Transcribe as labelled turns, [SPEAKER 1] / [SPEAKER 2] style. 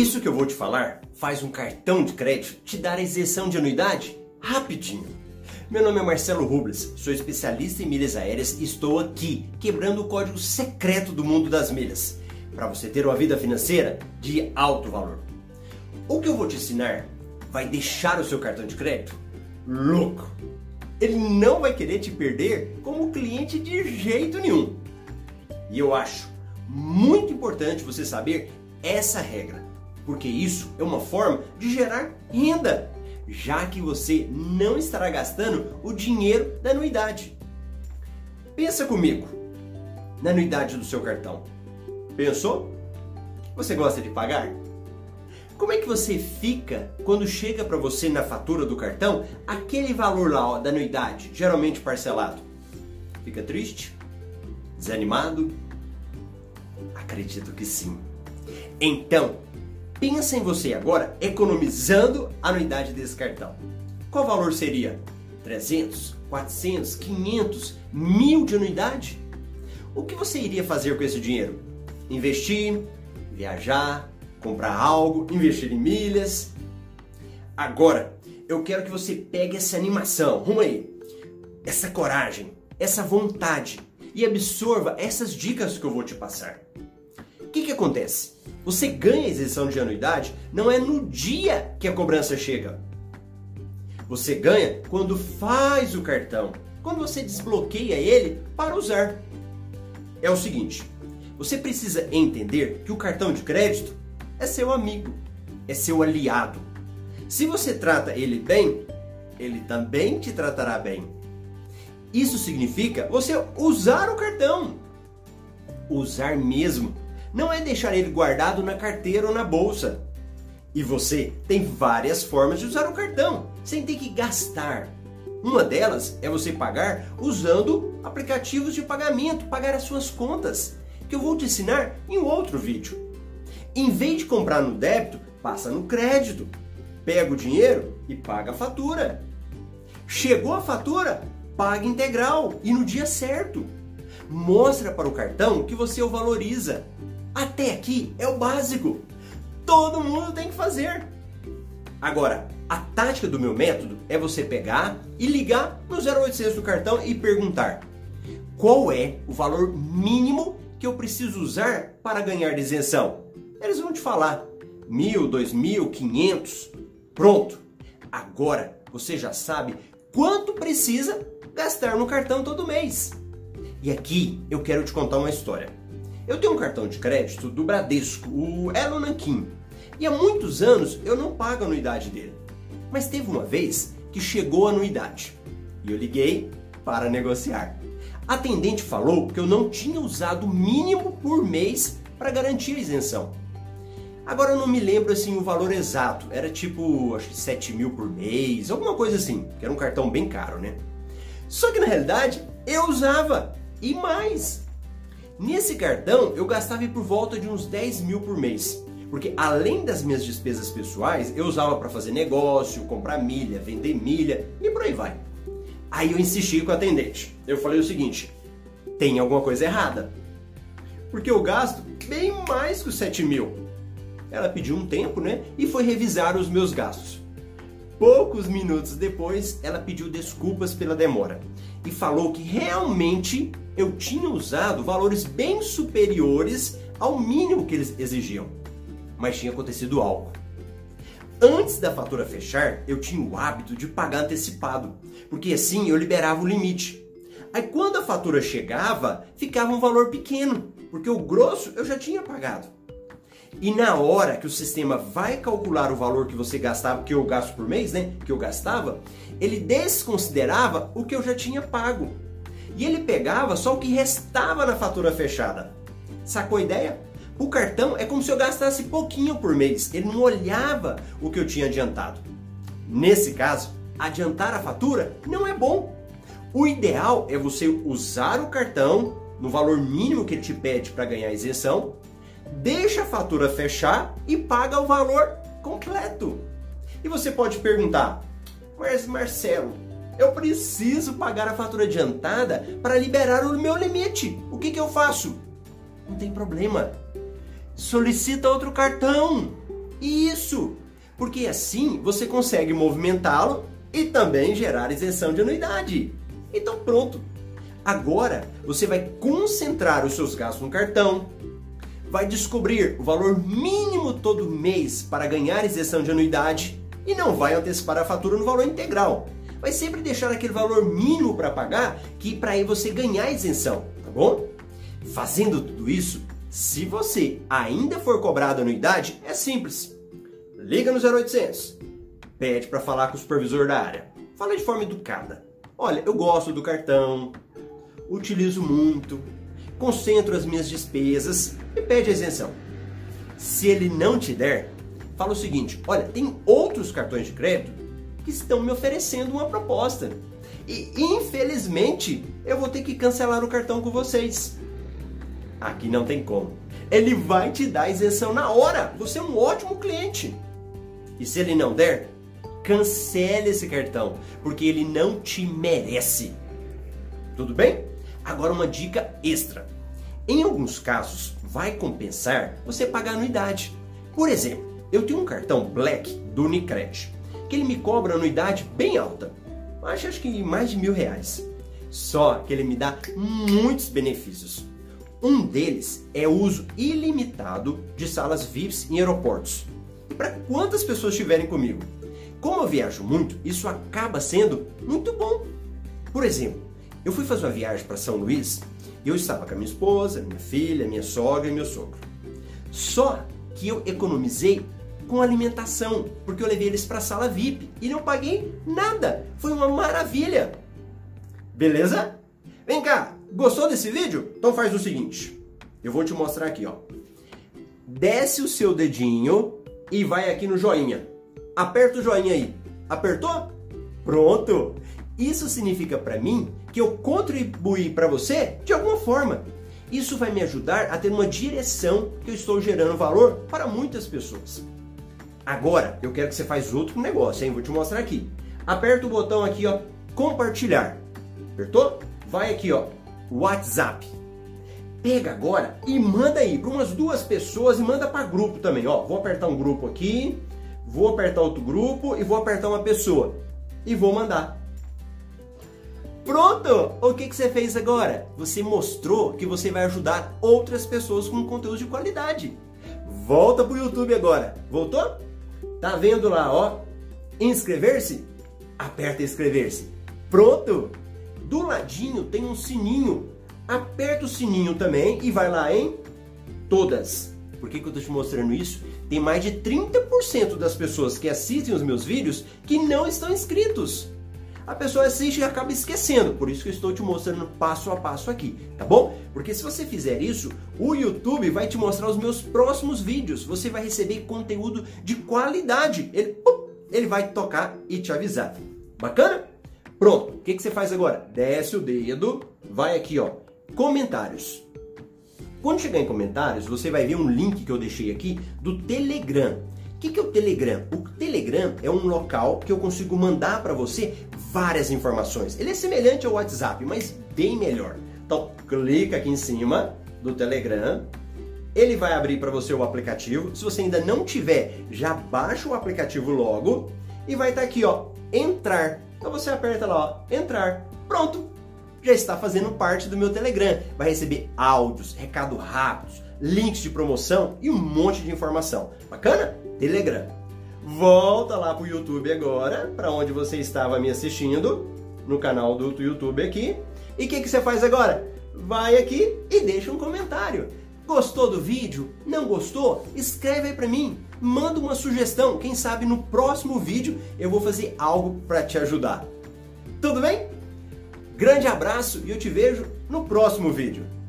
[SPEAKER 1] Isso que eu vou te falar faz um cartão de crédito te dar a isenção de anuidade rapidinho. Meu nome é Marcelo Rubles, sou especialista em milhas aéreas e estou aqui quebrando o código secreto do mundo das milhas para você ter uma vida financeira de alto valor. O que eu vou te ensinar vai deixar o seu cartão de crédito louco. Ele não vai querer te perder como cliente de jeito nenhum. E eu acho muito importante você saber essa regra, porque isso é uma forma de gerar renda, já que você não estará gastando o dinheiro da anuidade. Pensa comigo na anuidade do seu cartão. Pensou? Você gosta de pagar? Como é que você fica quando chega para você na fatura do cartão aquele valor lá ó, da anuidade, geralmente parcelado? Fica triste? Desanimado? Acredito que sim. Então, pensa em você agora economizando a anuidade desse cartão. Qual valor seria? 300, 400, 500, mil de anuidade? O que você iria fazer com esse dinheiro? Investir, viajar, comprar algo, investir em milhas. Agora, eu quero que você pegue essa animação, rumo aí, essa coragem, essa vontade e absorva essas dicas que eu vou te passar. O que, que acontece? Você ganha isenção de anuidade não é no dia que a cobrança chega. Você ganha quando faz o cartão, quando você desbloqueia ele para usar. É o seguinte, você precisa entender que o cartão de crédito é seu amigo, é seu aliado. Se você trata ele bem, ele também te tratará bem. Isso significa você usar o cartão. Usar mesmo. Não é deixar ele guardado na carteira ou na bolsa. E você tem várias formas de usar o cartão sem ter que gastar. Uma delas é você pagar usando aplicativos de pagamento, pagar as suas contas, que eu vou te ensinar em outro vídeo. Em vez de comprar no débito, passa no crédito. Pega o dinheiro e paga a fatura. Chegou a fatura? Paga integral e no dia certo. Mostra para o cartão que você o valoriza. Até aqui é o básico. Todo mundo tem que fazer. Agora, a tática do meu método é você pegar e ligar no 0800 do cartão e perguntar: qual é o valor mínimo que eu preciso usar para ganhar de isenção? Eles vão te falar mil, dois mil, quinhentos. Pronto. Agora você já sabe quanto precisa gastar no cartão todo mês. E aqui eu quero te contar uma história. Eu tenho um cartão de crédito do Bradesco, o Elo Nankin. E há muitos anos eu não pago a anuidade dele. Mas teve uma vez que chegou a anuidade. E eu liguei para negociar. A atendente falou que eu não tinha usado o mínimo por mês para garantir a isenção. Agora eu não me lembro assim o valor exato, era tipo acho que 7 mil por mês, alguma coisa assim, que era um cartão bem caro, né? Só que na realidade eu usava e mais. Nesse cartão eu gastava por volta de uns 10 mil por mês. Porque além das minhas despesas pessoais, eu usava para fazer negócio, comprar milha, vender milha e por aí vai. Aí eu insisti com o atendente. Eu falei o seguinte: tem alguma coisa errada. Porque eu gasto bem mais que os 7 mil. Ela pediu um tempo, né? E foi revisar os meus gastos. Poucos minutos depois, ela pediu desculpas pela demora e falou que realmente eu tinha usado valores bem superiores ao mínimo que eles exigiam. Mas tinha acontecido algo. Antes da fatura fechar, eu tinha o hábito de pagar antecipado, porque assim eu liberava o limite. Aí quando a fatura chegava, ficava um valor pequeno, porque o grosso eu já tinha pagado. E na hora que o sistema vai calcular o valor que você gastava, que eu gasto por mês, né? Que eu gastava, ele desconsiderava o que eu já tinha pago. E ele pegava só o que restava na fatura fechada. Sacou a ideia? O cartão é como se eu gastasse pouquinho por mês. Ele não olhava o que eu tinha adiantado. Nesse caso, adiantar a fatura não é bom. O ideal é você usar o cartão no valor mínimo que ele te pede para ganhar isenção deixa a fatura fechar e paga o valor completo. E você pode perguntar, mas Marcelo, eu preciso pagar a fatura adiantada para liberar o meu limite. O que, que eu faço? Não tem problema. Solicita outro cartão. Isso! Porque assim você consegue movimentá-lo e também gerar isenção de anuidade. Então pronto. Agora você vai concentrar os seus gastos no cartão, vai descobrir o valor mínimo todo mês para ganhar isenção de anuidade e não vai antecipar a fatura no valor integral. Vai sempre deixar aquele valor mínimo para pagar que para aí você ganhar isenção, tá bom? Fazendo tudo isso, se você ainda for cobrado anuidade, é simples. Liga no 0800, pede para falar com o supervisor da área. Fala de forma educada. Olha, eu gosto do cartão, utilizo muito, concentro as minhas despesas e pede a isenção. Se ele não te der, fala o seguinte: olha, tem outros cartões de crédito que estão me oferecendo uma proposta. E infelizmente eu vou ter que cancelar o cartão com vocês. Aqui não tem como. Ele vai te dar isenção na hora. Você é um ótimo cliente. E se ele não der, cancele esse cartão, porque ele não te merece. Tudo bem? Agora uma dica extra. Em alguns casos, vai compensar você pagar anuidade. Por exemplo, eu tenho um cartão Black do Unicred, que ele me cobra anuidade bem alta. Acho, acho que mais de mil reais. Só que ele me dá muitos benefícios. Um deles é o uso ilimitado de salas VIPs em aeroportos. Para quantas pessoas estiverem comigo? Como eu viajo muito, isso acaba sendo muito bom. Por exemplo, eu fui fazer uma viagem para São Luís e eu estava com a minha esposa, minha filha, minha sogra e meu sogro. Só que eu economizei com alimentação, porque eu levei eles para a sala VIP e não paguei nada. Foi uma maravilha. Beleza? Vem cá, gostou desse vídeo? Então faz o seguinte, eu vou te mostrar aqui, ó. Desce o seu dedinho e vai aqui no joinha. Aperta o joinha aí. Apertou? Pronto. Isso significa para mim que eu contribuí para você de alguma forma. Isso vai me ajudar a ter uma direção que eu estou gerando valor para muitas pessoas. Agora, eu quero que você faça outro negócio, hein? Vou te mostrar aqui. Aperta o botão aqui, ó, compartilhar. Apertou? Vai aqui, ó, WhatsApp. Pega agora e manda aí para umas duas pessoas e manda para grupo também, ó. Vou apertar um grupo aqui, vou apertar outro grupo e vou apertar uma pessoa e vou mandar. Pronto! O que, que você fez agora? Você mostrou que você vai ajudar outras pessoas com conteúdo de qualidade. Volta pro YouTube agora. Voltou? Tá vendo lá, ó? Inscrever-se? Aperta inscrever-se. Pronto! Do ladinho tem um sininho. Aperta o sininho também e vai lá em todas. Por que, que eu tô te mostrando isso? Tem mais de 30% das pessoas que assistem os meus vídeos que não estão inscritos a pessoa assiste e acaba esquecendo. Por isso que eu estou te mostrando passo a passo aqui, tá bom? Porque se você fizer isso, o YouTube vai te mostrar os meus próximos vídeos. Você vai receber conteúdo de qualidade. Ele, ele vai tocar e te avisar. Bacana? Pronto. O que, que você faz agora? Desce o dedo, vai aqui, ó, comentários. Quando chegar em comentários, você vai ver um link que eu deixei aqui do Telegram. O que, que é o Telegram? O Telegram é um local que eu consigo mandar para você várias informações. Ele é semelhante ao WhatsApp, mas bem melhor. Então, clica aqui em cima do Telegram. Ele vai abrir para você o aplicativo. Se você ainda não tiver, já baixa o aplicativo logo e vai estar tá aqui, ó, entrar. Então você aperta lá, ó, entrar. Pronto. Já está fazendo parte do meu Telegram. Vai receber áudios, recados rápidos, links de promoção e um monte de informação. Bacana? Telegram. Volta lá pro YouTube agora, para onde você estava me assistindo, no canal do YouTube aqui. E o que, que você faz agora? Vai aqui e deixa um comentário. Gostou do vídeo? Não gostou? Escreve aí para mim. Manda uma sugestão. Quem sabe no próximo vídeo eu vou fazer algo para te ajudar. Tudo bem? Grande abraço e eu te vejo no próximo vídeo.